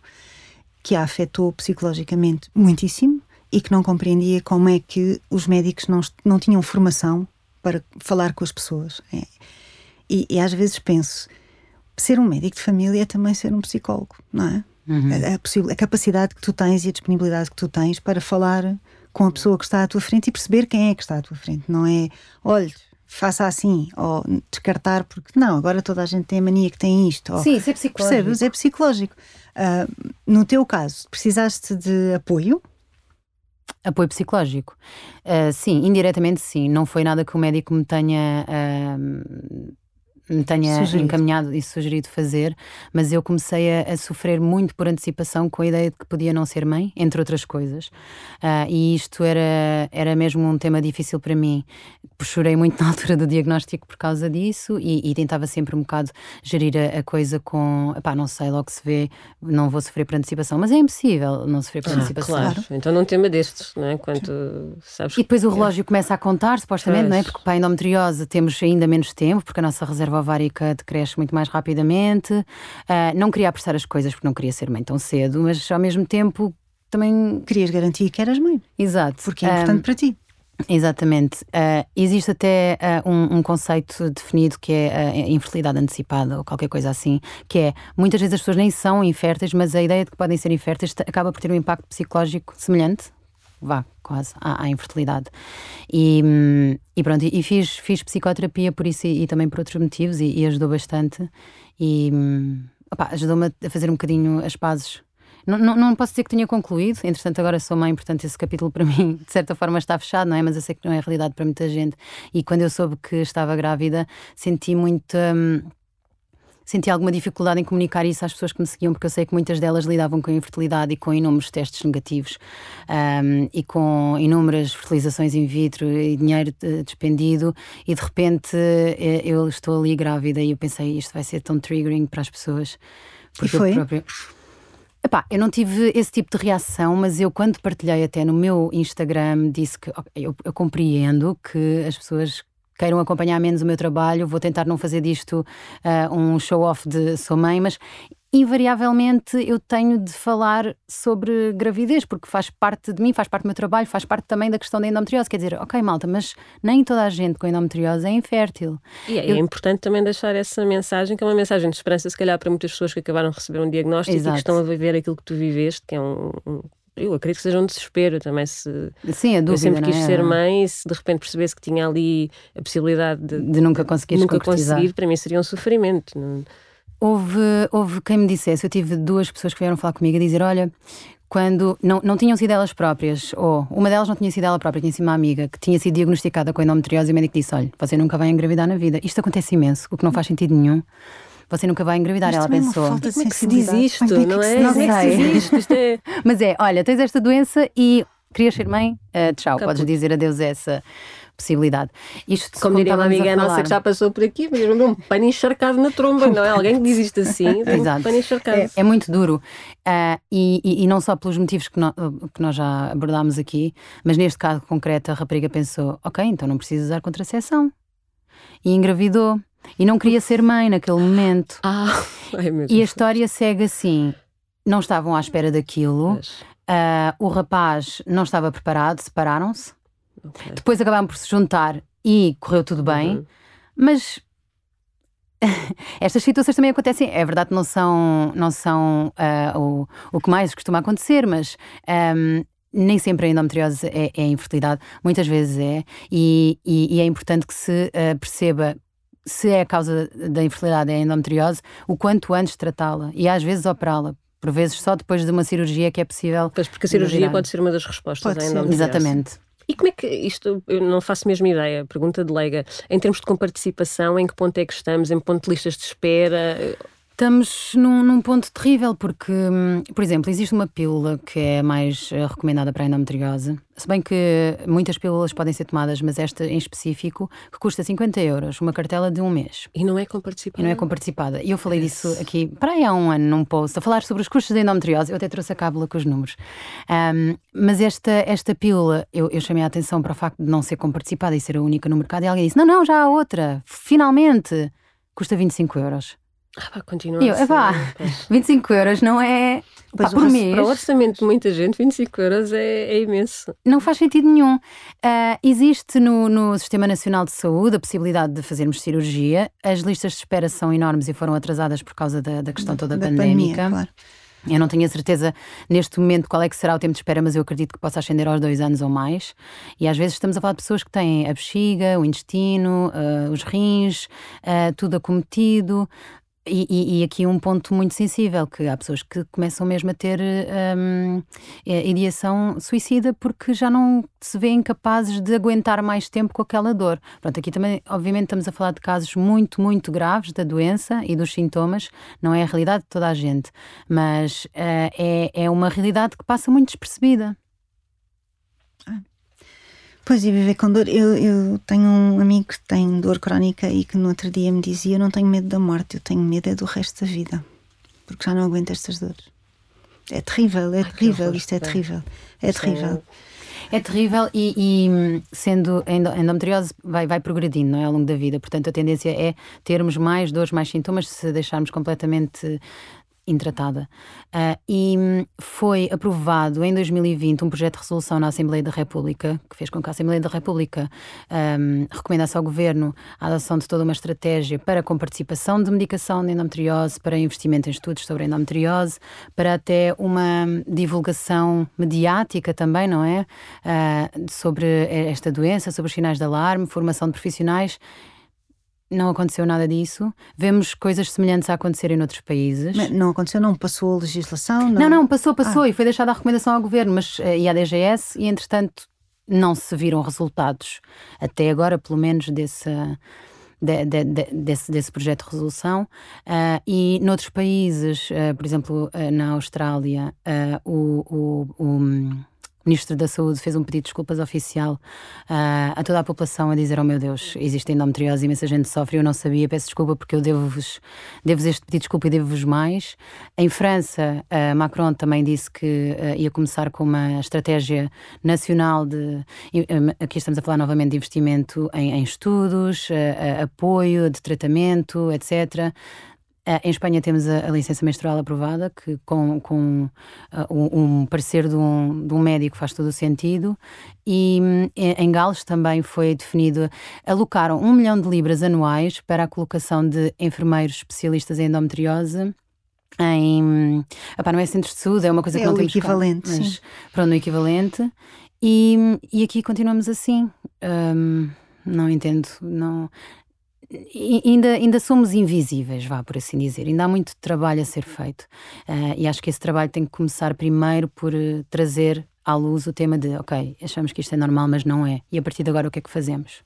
que a afetou psicologicamente muitíssimo e que não compreendia como é que os médicos não, não tinham formação para falar com as pessoas. É. E, e, às vezes penso, ser um médico de família é também ser um psicólogo, não é? Uhum. A, a, a capacidade que tu tens e a disponibilidade que tu tens para falar com a pessoa que está à tua frente e perceber quem é que está à tua frente. Não é, olhe, faça assim, ou descartar, porque não, agora toda a gente tem a mania que tem isto. Sim, isso é psicológico. Percebes? É psicológico. Uh, no teu caso, precisaste de apoio? Apoio psicológico? Uh, sim, indiretamente sim. Não foi nada que o médico me tenha. Uh, me tenha sugerido. encaminhado e sugerido fazer, mas eu comecei a, a, sofrer muito por antecipação com a ideia de que podia não ser mãe, entre outras coisas. Uh, e isto era, era mesmo um tema difícil para mim. Chorei muito na altura do diagnóstico por causa disso e, e tentava sempre um bocado gerir a, a, coisa com, pá, não sei, logo se vê, não vou sofrer por antecipação, mas é impossível não sofrer por ah, antecipação. Claro, então não tema destes, não é? Quanto, sabes e depois o relógio começa a contar, supostamente, pois. não é? Porque para a endometriose temos ainda menos tempo, porque a nossa reserva ovárica decresce muito mais rapidamente. Uh, não queria apressar as coisas porque não queria ser mãe tão cedo, mas ao mesmo tempo também. Querias garantir que eras mãe. Exato. Porque é importante um, para ti. Exatamente. Uh, existe até uh, um, um, conceito definido que é a infertilidade antecipada ou qualquer coisa assim, que é muitas vezes as pessoas nem são inférteis, mas a ideia de que podem ser inférteis acaba por ter um impacto psicológico semelhante vá, quase, à, à infertilidade. E, e pronto, e, fiz, fiz psicoterapia por isso e, e também por outros motivos e, e ajudou bastante. E ajudou-me a fazer um bocadinho as pazes. Não, não, não, posso dizer que tenha concluído, entretanto, agora sou mãe, portanto, esse capítulo para mim, de certa forma, está fechado, não é? Mas eu sei que não é realidade para muita gente. E quando eu soube que estava grávida, senti muito. Hum, senti alguma dificuldade em comunicar isso às pessoas que me seguiam, porque eu sei que muitas delas lidavam com a infertilidade e com inúmeros testes negativos um, e com inúmeras fertilizações in vitro e dinheiro despendido, e de repente eh, eu estou ali grávida e eu pensei isto vai ser tão triggering para as pessoas. Porque e foi? Próprio... Epá, eu não tive esse tipo de reação, mas eu, quando partilhei até no meu Instagram, disse que okay, eu, eu compreendo que as pessoas queiram acompanhar menos o meu trabalho, vou tentar não fazer disto uh, um show-off de sou mãe, mas invariavelmente eu tenho de falar sobre gravidez, porque faz parte de mim, faz parte do meu trabalho, faz parte também da questão da endometriose. Quer dizer, ok, malta, mas nem toda a gente com endometriose é infértil. E é, eu... é importante também deixar essa mensagem, que é uma mensagem de esperança, se calhar, para muitas pessoas que acabaram de receber um diagnóstico Exato. e que estão a viver aquilo que tu viveste, que é um, um eu acredito que seja um desespero também se Sim, a dúvida, eu sempre quis é? ser mãe se de repente percebesse que tinha ali a possibilidade de, de nunca conseguir nunca conseguir para mim seria um sofrimento houve houve quem me dissesse eu tive duas pessoas que vieram falar comigo a dizer olha quando não, não tinham sido elas próprias, ou uma delas não tinha sido ela própria, tinha sido uma amiga que tinha sido diagnosticada com endometriose e o médico disse: Olha, você nunca vai engravidar na vida. Isto acontece imenso, o que não faz sentido nenhum você nunca vai engravidar. Mas ela é pensou. Como é que se diz isto? Não é? Não sei. Isto é... Mas é, olha, tens esta doença e querias ser mãe? Uh, tchau, Caput. podes dizer adeus a essa possibilidade. Isto, como diria uma amiga nossa que já passou por aqui, mas um pano encharcado na tromba, não é? Alguém que diz isto assim, Exato. um pano encharcado. É, é muito duro. Uh, e, e, e, não só pelos motivos que, no, que nós já abordámos aqui, mas neste caso concreto, a rapariga pensou: ok, então não preciso usar contracepção. E engravidou. E não queria ser mãe naquele momento. Ah, e a história segue assim: não estavam à espera daquilo, uh, o rapaz não estava preparado, separaram-se. Okay. Depois acabaram por se juntar e correu tudo bem, uhum. mas estas situações também acontecem. É verdade que não são, não são uh, o, o que mais costuma acontecer, mas um, nem sempre a endometriose é, é infertilidade, muitas vezes é, e, e, e é importante que se uh, perceba se é a causa da infertilidade, é a endometriose, o quanto antes tratá-la e às vezes operá-la. Por vezes só depois de uma cirurgia que é possível. Pois, porque a cirurgia pode ser uma das respostas pode à endometriose. Exatamente. E como é que isto, eu não faço mesmo ideia, pergunta de leiga, em termos de comparticipação, em que ponto é que estamos, em ponto de listas de espera? Estamos num, num, ponto terrível, porque, hum, por exemplo, existe uma pílula que é mais eh, recomendada para a endometriose, se bem que muitas pílulas podem ser tomadas, mas esta em específico, que custa 50 euros, uma cartela de um mês. E não é comparticipada. E não é comparticipada. E eu falei disso aqui, para aí há um ano, num post, a falar sobre os custos da endometriose, eu até trouxe a cábula com os números. Um, mas esta, esta pílula, eu, eu chamei a atenção para o facto de não ser comparticipada e ser a única no mercado, e alguém disse, não, não, já há outra, finalmente, custa 25 euros. Ah, pá, continua. Eu, pá, 25 euros não é. Pá, por mês. Para o orçamento de muita gente, 25 euros é, é imenso. Não faz sentido nenhum. Uh, existe no, no Sistema Nacional de Saúde a possibilidade de fazermos cirurgia. As listas de espera são enormes e foram atrasadas por causa da, da questão toda da pandémica. Pandemia, claro. Eu não tenho a certeza neste momento qual é que será o tempo de espera, mas eu acredito que possa ascender aos dois anos ou mais. E às vezes estamos a falar de pessoas que têm a bexiga, o intestino, uh, os rins, uh, tudo acometido, e, e, e, aqui um ponto muito sensível, que há pessoas que começam mesmo a ter um, é, ideação suicida porque já não se vêem capazes de aguentar mais tempo com aquela dor. Pronto, aqui também, obviamente, estamos a falar de casos muito, muito graves da doença e dos sintomas, não é a realidade de toda a gente, mas uh, é, é uma realidade que passa muito despercebida. Pois, e viver com dor. Eu, eu tenho um amigo que tem dor crónica e que no outro dia me dizia: Eu não tenho medo da morte, eu tenho medo é do resto da vida, porque já não aguento estas dores. É terrível, é Ai, terrível, isto é terrível. É terrível. É terrível e, e, sendo endometriose vai, vai progredindo não é, ao longo da vida. Portanto, a tendência é termos mais dores, mais sintomas se deixarmos completamente intratada. Uh, e hum, foi aprovado em 2020 um projeto de resolução na Assembleia da República, que fez com que a Assembleia da República um, recomendasse ao Governo a adoção de toda uma estratégia para com participação de medicação de endometriose, para investimento em estudos sobre endometriose, para até uma divulgação mediática também, não é? Uh, sobre esta doença, sobre os sinais de alarme, formação de profissionais não aconteceu nada disso. Vemos coisas semelhantes a acontecerem noutros países. Mas não aconteceu, não passou a legislação? Não, não, não passou, passou ah. e foi deixada a recomendação ao governo mas, uh, e à DGS e, entretanto, não se viram resultados até agora, pelo menos, desse. De, de, de, desse, desse projeto de resolução uh, e noutros países, uh, por exemplo, uh, na Austrália, o, o, o Ministro da Saúde fez um pedido de desculpas oficial uh, a toda a população a dizer: Oh meu Deus, existe endometriose, imensa gente sofre, eu não sabia, peço desculpa porque eu devo-vos devo este pedido de desculpa e devo-vos mais. Em França, uh, Macron também disse que uh, ia começar com uma estratégia nacional de. Aqui estamos a falar novamente de investimento em, em estudos, apoio, de tratamento, etc. Uh, em Espanha temos a, a, licença menstrual aprovada, que com, com uh, um, parecer de um, de um médico faz todo o sentido. E um, em Gales também foi definido, alocaram um milhão de libras anuais para a colocação de enfermeiros especialistas em endometriose em. Epá, não é centros de saúde, é uma coisa que é não o temos equivalente, cá, mas, sim. Pronto, o equivalente. E, e aqui continuamos assim. Um, não entendo, não, ainda, ainda somos invisíveis, vá por assim dizer. Ainda há muito trabalho a ser feito. Uh, e acho que esse trabalho tem que começar primeiro por uh, trazer à luz o tema de, ok, achamos que isto é normal, mas não é. E a partir de agora, o que é que fazemos?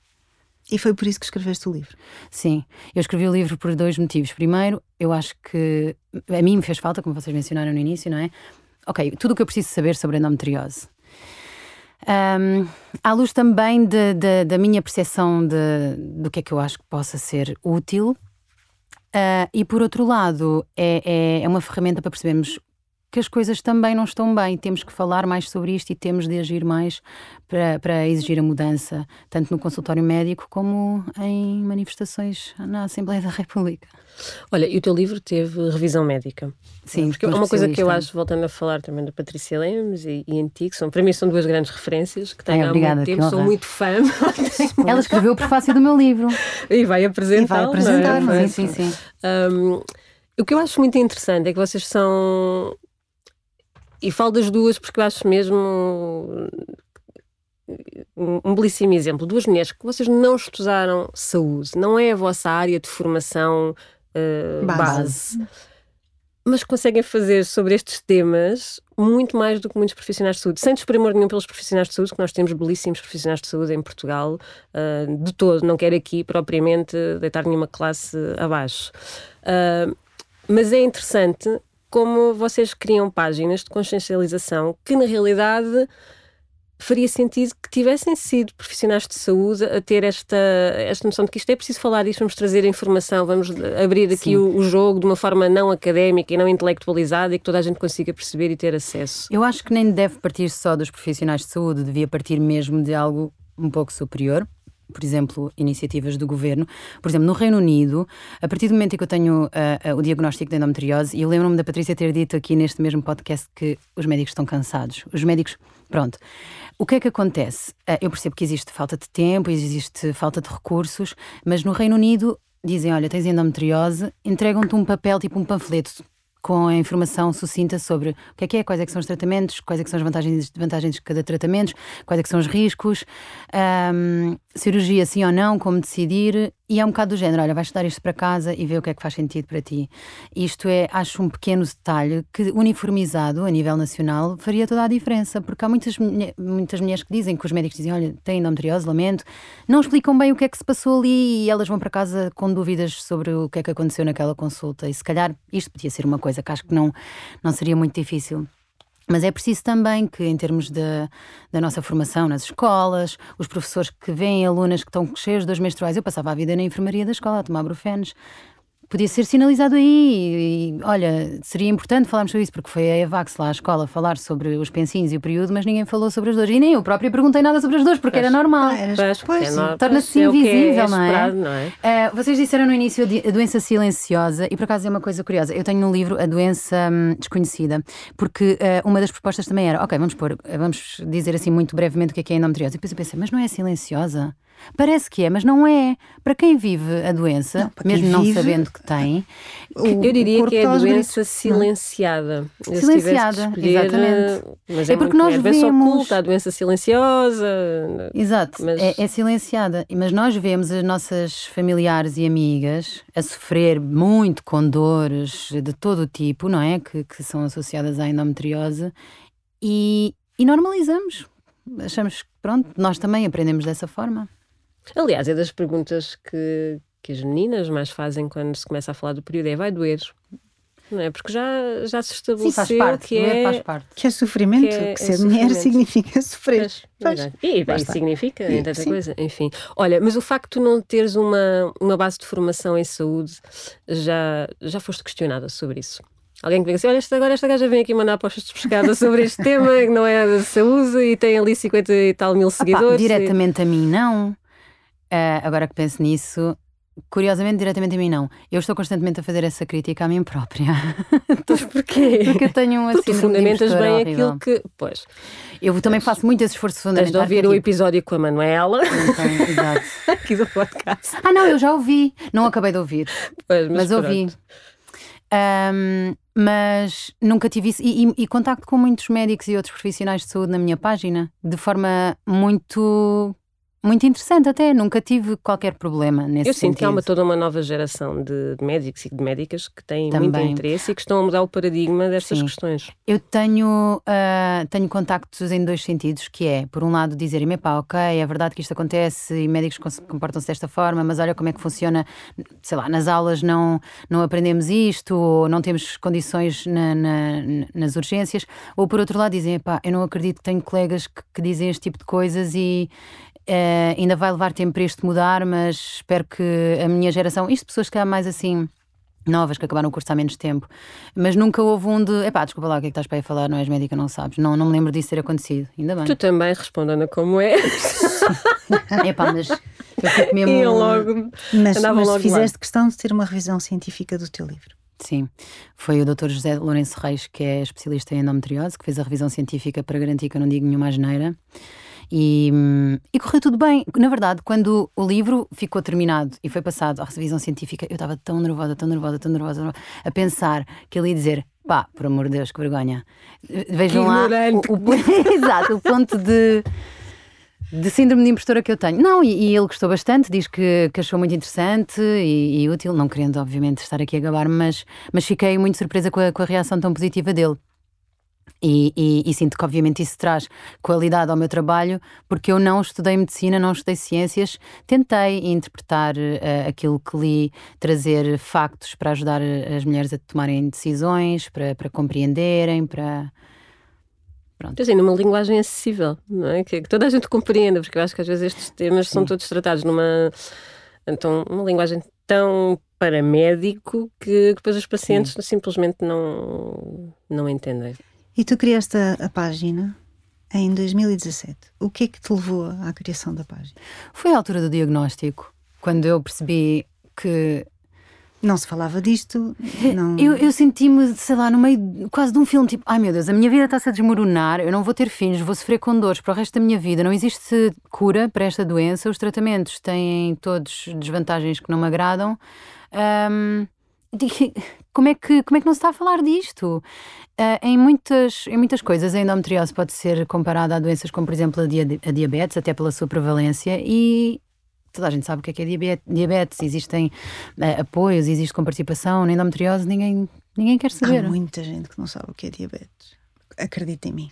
E foi por isso que escreveste o livro? Sim, eu escrevi o livro por dois motivos. Primeiro, eu acho que a mim me fez falta, como vocês mencionaram no início, não é? Ok, tudo o que eu preciso saber sobre endometriose. Um, à luz também de, de, da minha percepção de, do que é que eu acho que possa ser útil, uh, e por outro lado, é, é, é uma ferramenta para percebermos que as coisas também não estão bem. Temos que falar mais sobre isto e temos de agir mais para, para exigir a mudança, tanto no consultório médico como em manifestações na Assembleia da República. Olha, e o teu livro teve revisão médica. Sim, porque é uma coisa que eu acho, voltando a falar também da Patrícia Lemos e, e em ti, que são, para mim são duas grandes referências que tenho Ai, obrigada, há muito tempo, sou muito fã. Ela escreveu o prefácio do meu livro. E vai apresentar. E vai apresentar, é? sim, sim, sim. Um, o que eu acho muito interessante é que vocês são e falo das duas porque eu acho mesmo um, belíssimo exemplo. Duas mulheres que vocês não estudaram saúde, não é a vossa área de formação uh, base. base. mas conseguem fazer sobre estes temas muito mais do que muitos profissionais de saúde, sem desprimor nenhum pelos profissionais de saúde, que nós temos belíssimos profissionais de saúde em Portugal, uh, de todo, não quero aqui propriamente deitar nenhuma classe abaixo. Uh, mas é interessante como vocês criam páginas de consciencialização que, na realidade, faria sentido que tivessem sido profissionais de saúde a ter esta, esta noção de que isto é preciso falar disto, vamos trazer informação, vamos abrir aqui o, o, jogo de uma forma não académica e não intelectualizada e que toda a gente consiga perceber e ter acesso. Eu acho que nem deve partir só dos profissionais de saúde, devia partir mesmo de algo um pouco superior por exemplo, iniciativas do governo. Por exemplo, no Reino Unido, a partir do momento em que eu tenho uh, uh, o diagnóstico de endometriose, e eu lembro-me da Patrícia ter dito aqui neste mesmo podcast que os médicos estão cansados. Os médicos, pronto. O que é que acontece? Uh, eu percebo que existe falta de tempo, existe falta de recursos, mas no Reino Unido dizem: olha, tens endometriose, entregam-te um papel, tipo um panfleto com a informação sucinta sobre o que é que é, quais é que são os tratamentos, quais é que são as vantagens e desvantagens de cada tratamento, quais é que são os riscos, um, cirurgia sim ou não, como decidir, e é um bocado do género, olha, vais estudar isto para casa e ver o que é que faz sentido para ti. Isto é, acho um pequeno detalhe que uniformizado a nível nacional faria toda a diferença, porque há muitas, muitas mulheres que dizem que os médicos dizem, olha, têm endometriose, lamento, não explicam bem o que é que se passou ali e elas vão para casa com dúvidas sobre o que é que aconteceu naquela consulta e se calhar isto podia ser uma coisa que acho que não, não seria muito difícil. Mas é preciso também que, em termos de, da nossa formação nas escolas, os professores que veem alunas que estão cheias de menstruais, eu passava a vida na enfermaria da escola a tomar brufenes, podia ser sinalizado aí. E, olha, seria importante falarmos sobre isso, porque foi a EVAX lá à escola falar sobre os pensinhos e o período, mas ninguém falou sobre as dores. E nem eu própria perguntei nada sobre as dores, porque pois, era normal. Ah, pois, é torna-se é invisível, é não, é? não é? Uh, vocês disseram no início a doença silenciosa, e por acaso é uma coisa curiosa. Eu tenho no livro A Doença hum, Desconhecida, porque uh, uma das propostas também era: ok, vamos pôr, vamos dizer assim muito brevemente o que é, que é endometriose. E depois eu pensei, mas não é silenciosa? Parece que é, mas não é. Para quem vive a doença, não, mesmo não sabendo que tem, eu diria que é a doença silenciada. Silenciada, exatamente. Mas é, é porque nós é vemos oculta, a doença silenciosa. Exato, mas... é, é silenciada. Mas nós vemos as nossas familiares e amigas a sofrer muito com dores de todo o tipo, não é? Que, que são associadas à endometriose e, e normalizamos. Achamos que, pronto, nós também aprendemos dessa forma. Aliás, é das perguntas que, que as meninas mais fazem quando se começa a falar do período: é vai doer? Não é? Porque já, já se estabeleceu Sim, faz parte, que é, faz parte. Que é sofrimento, que, é, que ser é mulher significa sofrer. Pois, pois. E bem, significa e, tanta sim. coisa, enfim. Olha, mas o facto de não teres uma, uma base de formação em saúde, já, já foste questionada sobre isso? Alguém que vem assim, olha, esta, agora esta gaja vem aqui mandar postos de pescada sobre este tema, que não é de saúde e tem ali 50 e tal mil seguidores. Opa, diretamente e... a mim, não. Uh, agora que penso nisso, curiosamente, diretamente a mim não. Eu estou constantemente a fazer essa crítica a mim própria. Mas porquê? Porque eu tenho um Porque fundamentas bem horrível. aquilo que. Pois. Eu também faço muito esse esforço fundamental. Tens de ouvir o episódio com a Manuela. Então, exato. Aqui do podcast. Ah, não, eu já ouvi. Não acabei de ouvir. Pois, mas, mas ouvi. Um, mas nunca tive isso. E, e, e, contacto com muitos médicos e outros profissionais de saúde na minha página de forma muito muito interessante até, nunca tive qualquer problema nesse Eu sinto sentido. que há uma, toda uma nova geração de, médicos e de médicas que têm Também. muito interesse e que estão a mudar o paradigma destas Sim. questões. Eu tenho, uh, tenho contactos em dois sentidos, que é, por um lado, dizerem-me, pá, ok, é verdade que isto acontece e médicos comportam-se desta forma, mas olha como é que funciona, sei lá, nas aulas não, não aprendemos isto, ou não temos condições na, na, nas urgências, ou por outro lado dizem, pá, eu não acredito que tenho colegas que, que dizem este tipo de coisas e Uh, ainda vai levar tempo para isto mudar, mas espero que a minha geração, isto pessoas que há mais assim novas que acabaram o curso há menos tempo, mas nunca houve um de epá, desculpa lá, o que é que estás para aí falar? Não és médica, não sabes. Não, não me lembro disso ter acontecido, ainda bem. Tu também respondendo como é. epá, mas eu fico mesmo. Iam logo, mas, mas logo fizeste lá. questão de ter uma revisão científica do teu livro. Sim, foi o Dr. José Lourenço Reis, que é especialista em endometriose, que fez a revisão científica para garantir que eu não digo nenhuma asneira. E, e correu tudo bem. Na verdade, quando o livro ficou terminado e foi passado à revisão científica, eu estava tão nervosa, tão nervosa, tão nervosa, a pensar que ele ia dizer: pá, por amor de Deus, que vergonha. Vejam que lá. O, o, exato, o ponto de de síndrome de impostora que eu tenho. Não, e, e ele gostou bastante, diz que, que achou muito interessante e, e, útil, não querendo, obviamente, estar aqui a gabar, mas, mas fiquei muito surpresa com a, com a reação tão positiva dele. E, e, e, sinto que, obviamente, isso traz qualidade ao meu trabalho, porque eu não estudei medicina, não estudei ciências, tentei interpretar uh, aquilo que li, trazer factos para ajudar as mulheres a tomarem decisões, para, para compreenderem, para. Pronto. Assim, numa linguagem acessível, não é? Que, que, toda a gente compreenda, porque eu acho que às vezes estes temas Sim. são todos tratados numa. Então, uma linguagem tão para médico que depois os pacientes Sim. simplesmente não, não entendem. E tu criaste a, a, página em 2017. O que é que te levou à criação da página? Foi a altura do diagnóstico, quando eu percebi que. Não se falava disto. Não... Eu, eu senti-me, sei lá, no meio quase de um filme tipo: ai meu Deus, a minha vida está-se a desmoronar, eu não vou ter filhos, vou sofrer com dores para o resto da minha vida, não existe cura para esta doença, os tratamentos têm todos desvantagens que não me agradam. Um, como é que como é que não se está a falar disto? Uh, em, muitas, em muitas coisas, a endometriose pode ser comparada a doenças como, por exemplo, a, dia a diabetes, até pela sua prevalência, e toda a gente sabe o que é, que é diabetes, diabetes existem uh, apoios, existe comparticipação, na endometriose ninguém, ninguém quer saber. Há muita gente que não sabe o que é diabetes. Acredita em mim.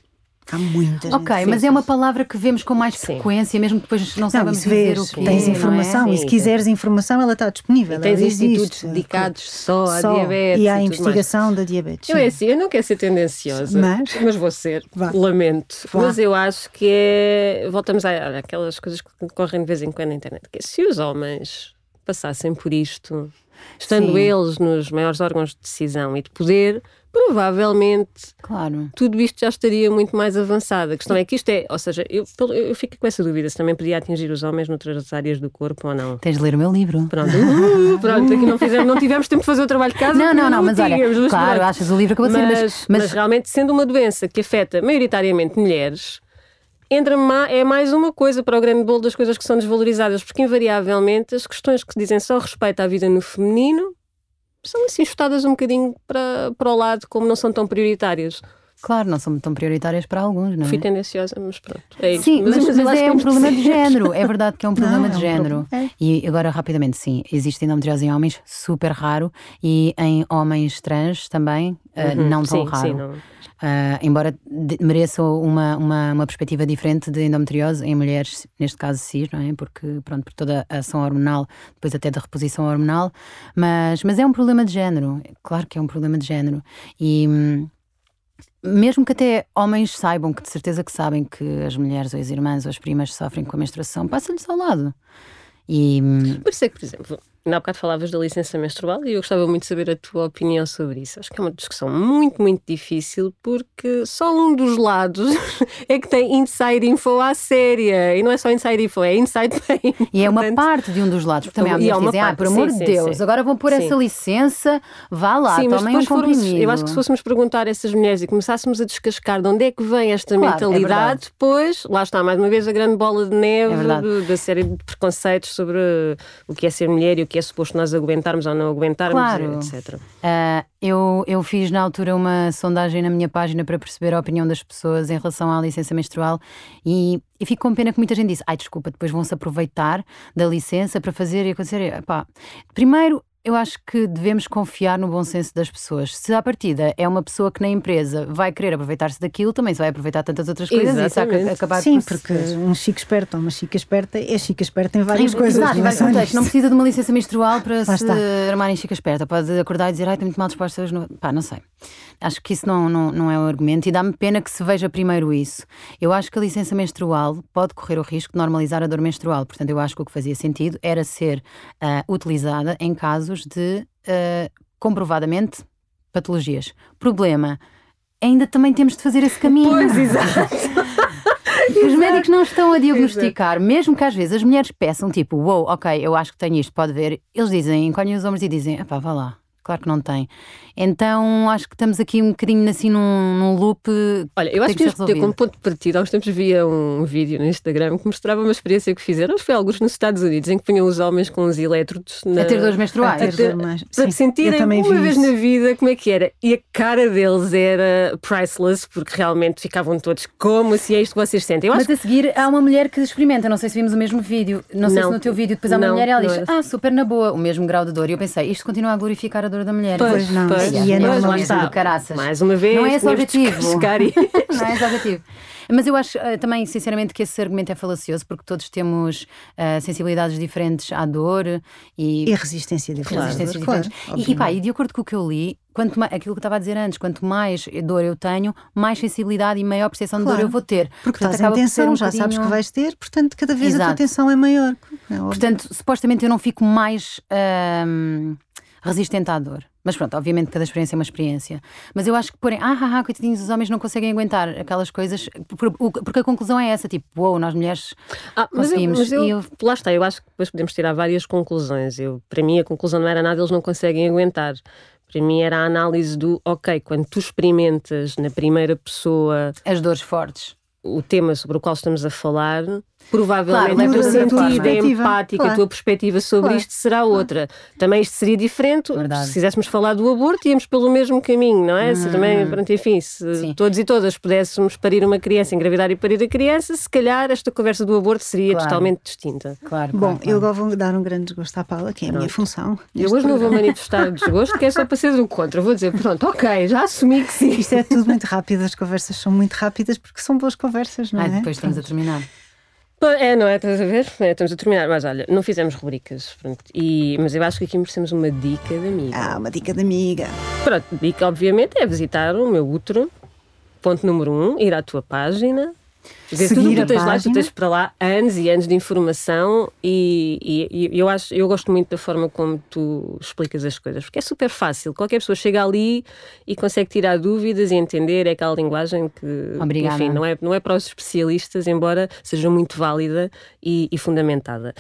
Há muita gente. Ok, mas é uma palavra que vemos com mais frequência, mesmo que depois não saibamos dizer o que Tens informação, é? e se quiseres informação, ela está disponível. E tens institutos dedicados só à diabetes. E à investigação da diabetes. Eu é assim, eu não quero ser tendenciosa, mas, mas vou ser. Vá. Lamento. Vá. Mas eu acho que é. Voltamos àquelas coisas que correm de vez em quando na internet. Que é, se os homens passassem por isto, estando Sim. eles nos maiores órgãos de decisão e de poder, provavelmente claro. tudo isto já estaria muito mais avançado. A questão é que isto é, ou seja, eu, eu fico com essa dúvida se também podia atingir os homens noutras áreas do corpo ou não. Tens de ler o meu livro. Pronto, uh, pronto aqui não, fizemos, não tivemos tempo de fazer o trabalho de casa. Não, não, não, mas olha, claro, achas o livro acabou de ser, mas, mas, mas realmente sendo uma doença que afeta maioritariamente mulheres, entra é mais uma coisa para o grande bolo das coisas que são desvalorizadas, porque invariavelmente as questões que dizem só respeito à vida no feminino são assim enxutadas um bocadinho para, para o lado, como não são tão prioritárias. Claro, não são tão prioritárias para alguns, não é? Fui tendenciosa, mas pronto. É. Sim, mas, mas, mas é um problema de género. É verdade que é um problema não, de é um género. É. E agora, rapidamente, sim, existe endometriose em homens, super raro, e em homens trans também, eh, uhum, uh, não tão sim, raro. Sim, não. Uh, embora mereça uma, uma, uma, perspectiva diferente de endometriose em mulheres, neste caso cis, não é? Porque, pronto, por toda a ação hormonal, depois até da reposição hormonal, mas, mas é um problema de género, claro que é um problema de género. E hum, mesmo que até homens saibam, que de certeza que sabem que as mulheres ou as irmãs ou as primas sofrem com a menstruação, passa-lhes ao lado. E... Hum, por isso é que, por exemplo, Há bocado falavas da licença menstrual e eu gostava muito de saber a tua opinião sobre isso. Acho que é uma discussão muito, muito difícil porque só um dos lados é que tem inside info à séria. E não é só inside info, é inside pain. E é uma parte de um dos lados. Porque também há mulheres é que dizem, ah, por amor de Deus, sim. agora vão pôr sim. essa licença, vá lá, sim, tomem um comprimido. eu acho que se fôssemos perguntar a essas mulheres e começássemos a descascar de onde é que vem esta claro, é mentalidade, é depois, lá está mais uma vez a grande bola de neve é do, da série de preconceitos sobre o que é ser mulher e o que é suposto nós aguentarmos ou não aguentarmos, claro. etc. Uh, eu, eu fiz na altura uma sondagem na minha página para perceber a opinião das pessoas em relação à licença menstrual e, e fico com pena que muita gente disse: ai, desculpa, depois vão-se aproveitar da licença para fazer e acontecer. Epá, primeiro, eu acho que devemos confiar no bom senso das pessoas. Se à partida é uma pessoa que na empresa vai querer aproveitar-se daquilo, também se vai aproveitar tantas outras coisas Exatamente. e isso acabar Sim, por porque um chico esperto ou uma chica esperta é chica esperta em várias Sim, coisas. Exato, vários contextos. Não precisa de uma licença menstrual para Lá se está. armar em chica esperta. Pode acordar e dizer, ai, estou muito mal disposta hoje. No... Pá, não sei. Acho que isso não, não, não é um argumento e dá-me pena que se veja primeiro isso. Eu acho que a licença menstrual pode correr o risco de normalizar a dor menstrual. Portanto, eu acho que o que fazia sentido era ser uh, utilizada em casos de uh, comprovadamente patologias. Problema, ainda também temos de fazer esse caminho. Pois, exato. Os médicos não estão a diagnosticar, mesmo que às vezes as mulheres peçam, tipo, uou, wow, ok, eu acho que tenho isto, pode ver. Eles dizem, encolhem os ombros e dizem, pá, vá lá, claro que não tem. Então acho que estamos aqui um bocadinho assim num, num loop. Olha, eu acho que temos ter como ponto de partida. Há uns tempos via um vídeo no Instagram que mostrava uma experiência que fizeram, acho que foi alguns nos Estados Unidos, em que punham os homens com os elétrodos na... a ter dores menstruais. A ter, para sentirem uma vez na vida como é que era. E a cara deles era priceless, porque realmente ficavam todos como se é isto que vocês sentem. Mas a seguir há uma mulher que experimenta, não sei se vimos o mesmo vídeo, não sei não, se no teu vídeo depois há uma mulher e ela diz, ah, super na boa, o mesmo grau de dor. E eu pensei, isto continua a glorificar a dor dor da mulher. Pois não, Pois, e é pois, lá está. caraças. Mais uma vez, Não é esse o objetivo. não é esse o objetivo. Mas eu acho eh, também, sinceramente, que esse argumento é falacioso, porque todos temos eh, sensibilidades diferentes à dor e, E resistência diferente. resistências claro, diferentes. E, e pá, e de acordo com o que eu li, quanto mais, aquilo que eu estava a dizer antes, quanto mais dor eu tenho, mais sensibilidade e maior percepção de dor Claro. eu vou ter. Porque Portanto, estás em tensão, um já sabes que bocadinho- vais ter, portanto, cada vez a tua Exato. tensão é maior. É. Portanto, supostamente eu não fico mais ahm, resistente à dor. Mas pronto, obviamente cada experiência é uma experiência. Mas eu acho que porém, ah, ah, ah, coitadinhos, os homens não conseguem aguentar aquelas coisas, porque a conclusão é essa, tipo, uou, nós mulheres Ah, mas eu, conseguimos. mas eu- eu- lá está, eu acho que depois podemos tirar várias conclusões. Eu, para mim, a conclusão não era nada, eles não conseguem aguentar. Para mim, era a análise do, ok, quando tu experimentas na primeira pessoa as dores fortes. o tema sobre o qual estamos a falar, provavelmente Claro, a tua a sentida, a perspectiva. empática, a Claro. tua perspectiva sobre Claro. isto será outra. Também isto seria diferente Verdade. se quiséssemos falar do aborto, íamos pelo mesmo caminho, não é? Se também, pronto, enfim, se Sim. todos e todas pudéssemos parir uma criança, engravidar e parir a criança, se calhar esta conversa do aborto seria Claro. totalmente distinta. Claro. Bom, claro, eu agora vou dar um grande desgosto à Paula, que é a minha função. Eu hoje não vou manifestar desgosto, que é só para ser do contra. Vou dizer, pronto, ok, já assumi que sim. Isto é tudo muito rápido, as conversas são muito rápidas porque são boas conversas, não Ai, é? depois estamos a terminar. É, não é? Estás a ver? É, estamos a terminar. Mas olha, não fizemos rubricas. Pronto. E, mas eu acho que aqui merecemos uma dica de amiga. Ah, uma dica de amiga. Pronto, dica, obviamente, é visitar o meu útero. Ponto número um, ir à tua página. Tudo o Seguir que a tu tens lá, tu página. tens para lá anos e anos de informação e, e- e eu acho, eu gosto muito da forma como tu explicas as coisas, porque é super fácil. Qualquer pessoa chega ali e consegue tirar dúvidas e entender é aquela linguagem que, Obrigada. enfim, não é, não é para os especialistas, embora seja muito válida e, e fundamentada.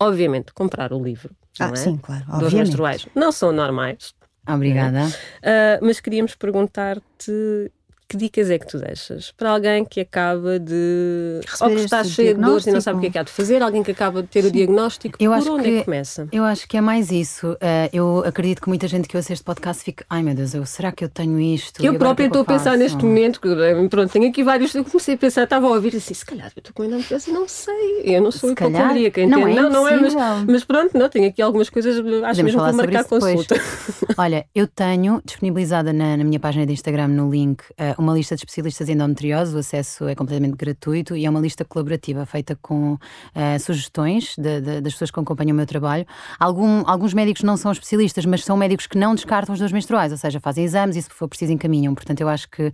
Obviamente, comprar o livro. Ah, é? sim, claro, Dos obviamente. menstruais. Não são normais, Obrigada. Uh, mas queríamos perguntar-te que dicas é que tu deixas para alguém que acaba de. Receber ou que está cheio de dores e não sabe o que é que há de fazer, alguém que acaba de ter o diagnóstico, Eu por acho onde é que- que começa? Eu acho que é mais isso. Eh, eu acredito que muita gente que ouça este podcast fique, ai meu Deus, eu, será que eu tenho isto? Eu agora própria é estou a pensar neste momento, que, eh, pronto, tenho aqui vários. Eu comecei a pensar, estava a ouvir assim, se calhar eu estou com endometriose e não sei, eu não sou hipocondríaca, não entende? é não, não é, mas, mas pronto, não, tenho aqui algumas coisas, acho mesmo que vou marcar consulta. Olha, eu tenho disponibilizada na, na minha página de Instagram, no link, eh, uma lista de especialistas em endometriose. O acesso é completamente gratuito e é uma lista colaborativa feita com eh, sugestões de- de- das pessoas que acompanham o meu trabalho. Algum- alguns médicos não são especialistas, mas são médicos que não descartam os dores menstruais, ou seja, fazem exames e, se for preciso, encaminham. Portanto, eu acho que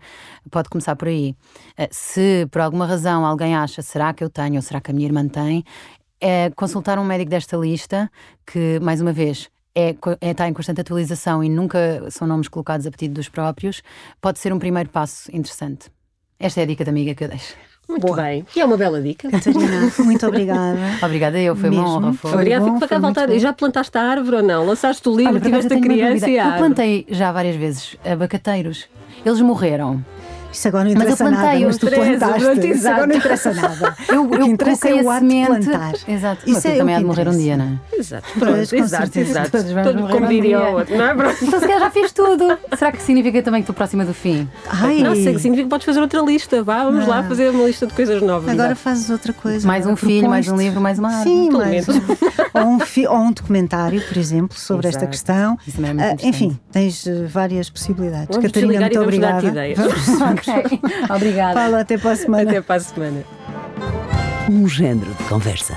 pode começar por aí. Eh, se por alguma razão alguém acha, será que eu tenho ou será que a minha irmã tem, é consultar um médico desta lista, que, mais uma vez, é, co- é, está em constante atualização e nunca são nomes colocados a pedido dos próprios, pode ser um primeiro passo interessante. Esta é a dica da amiga que eu deixo. Muito Boa. bem. E é uma bela dica. Catarina, muito obrigada. Obrigada, eu, foi uma Mesmo. honra. Foi. Obrigada, bom, fico para cá voltar. bom. E já plantaste a árvore ou não? Lançaste o livro, Olha, tiveste a uma criança e a Eu plantei já várias vezes abacateiros. Eles morreram. Isso agora não Mas eu interessa nada, plantei, mas tu eu interessa, plantaste. Isso agora não exato. interessa nada. Eu, O que eu interessa é o ato de plantar. Exato. Isso Mas é eu também há que de morrer um dia, interessa. não é? Exato, pronto, exato, certeza. exato. Todos vamos Todo- morrer como um diria dia. o outro, não é? Pronto. Então se calhar já fiz tudo. Será que significa também que estou próxima do fim? Ai, Não, sei, significa que podes fazer outra lista. Vá, vamos lá fazer uma lista de coisas novas. agora Exato. fazes outra coisa. Mais um filho, mais um livro, mais uma árvore. Sim, mais ou, um fi- ou um documentário, por exemplo, sobre esta questão. Isso também é muito Ah, enfim, tens eh, várias possibilidades. Vamos Catarina, muito vamos dar-te obrigada. ideias. Ok. Obrigada. Paula, até para a semana. Até para a semana. Um género de conversa.